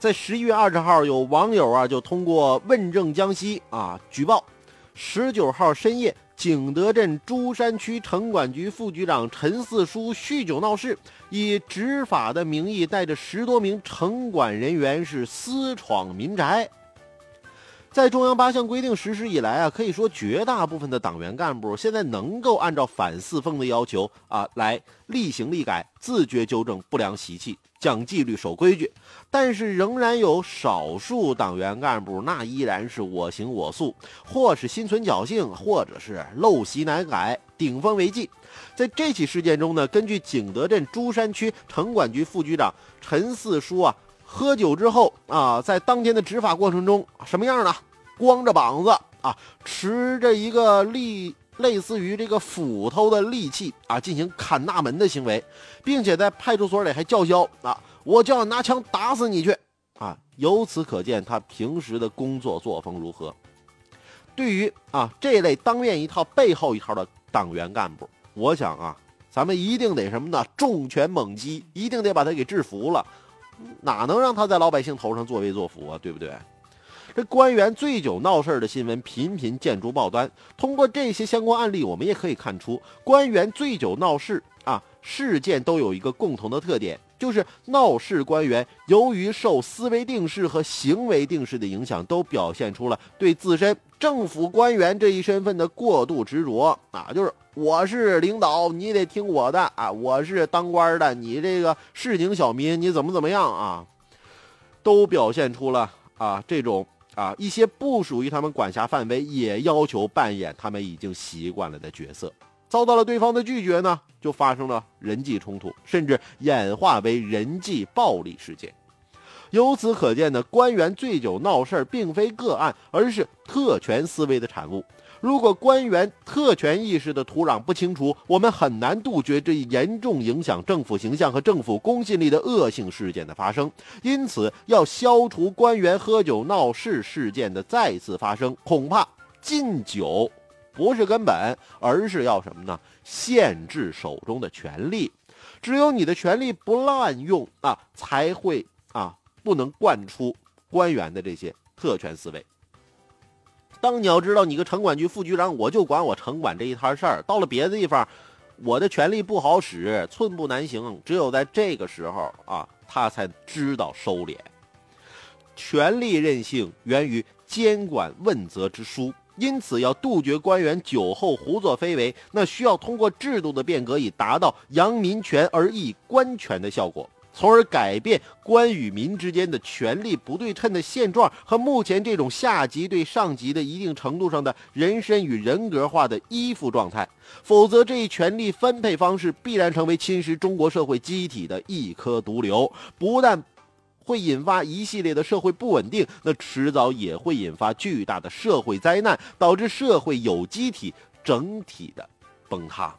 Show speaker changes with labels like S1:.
S1: 在十一月二十号，有网友啊就通过问政江西啊举报，十九号深夜。景德镇珠山区城管局副局长陈四叔酗酒闹事，以执法的名义带着十多名城管人员是私闯民宅。在中央八项规定实施以来啊，可以说绝大部分的党员干部现在能够按照反四风的要求啊来厉行厉改，自觉纠正不良习气。讲纪律、守规矩，但是仍然有少数党员干部，那依然是我行我素，或是心存侥幸，或者是陋习难改，顶风违纪。在这起事件中呢，根据景德镇珠山区城管局副局长陈四书啊，喝酒之后啊，在当天的执法过程中，什么样呢？光着膀子啊，持着一个利。类似于这个斧头的利器啊，进行砍大门的行为，并且在派出所里还叫嚣啊，我就要拿枪打死你去啊！由此可见他平时的工作作风如何。对于啊这类当面一套背后一套的党员干部，我想啊，咱们一定得什么呢？重拳猛击，一定得把他给制服了，哪能让他在老百姓头上作威作福啊？对不对？这官员醉酒闹事的新闻频频见诸报端。通过这些相关案例，我们也可以看出，官员醉酒闹事啊事件都有一个共同的特点，就是闹事官员由于受思维定势和行为定势的影响，都表现出了对自身政府官员这一身份的过度执着啊，就是我是领导，你得听我的啊；我是当官的，你这个市井小民，你怎么怎么样啊？都表现出了啊这种。啊，一些不属于他们管辖范围，也要求扮演他们已经习惯了的角色，遭到了对方的拒绝呢，就发生了人际冲突，甚至演化为人际暴力事件。由此可见呢，官员醉酒闹事儿并非个案，而是特权思维的产物。如果官员特权意识的土壤不清除，我们很难杜绝这一严重影响政府形象和政府公信力的恶性事件的发生。因此，要消除官员喝酒闹事事件的再次发生，恐怕禁酒不是根本，而是要什么呢？限制手中的权力。只有你的权力不滥用啊，才会啊，不能惯出官员的这些特权思维。当你要知道，你个城管局副局长，我就管我城管这一摊事儿。到了别的地方，我的权力不好使，寸步难行。只有在这个时候啊，他才知道收敛。权力任性源于监管问责之疏，因此要杜绝官员酒后胡作非为，那需要通过制度的变革，以达到扬民权而抑官权的效果。从而改变官与民之间的权力不对称的现状和目前这种下级对上级的一定程度上的人身与人格化的依附状态，否则这一权力分配方式必然成为侵蚀中国社会机体的一颗毒瘤，不但会引发一系列的社会不稳定，那迟早也会引发巨大的社会灾难，导致社会有机体整体的崩塌。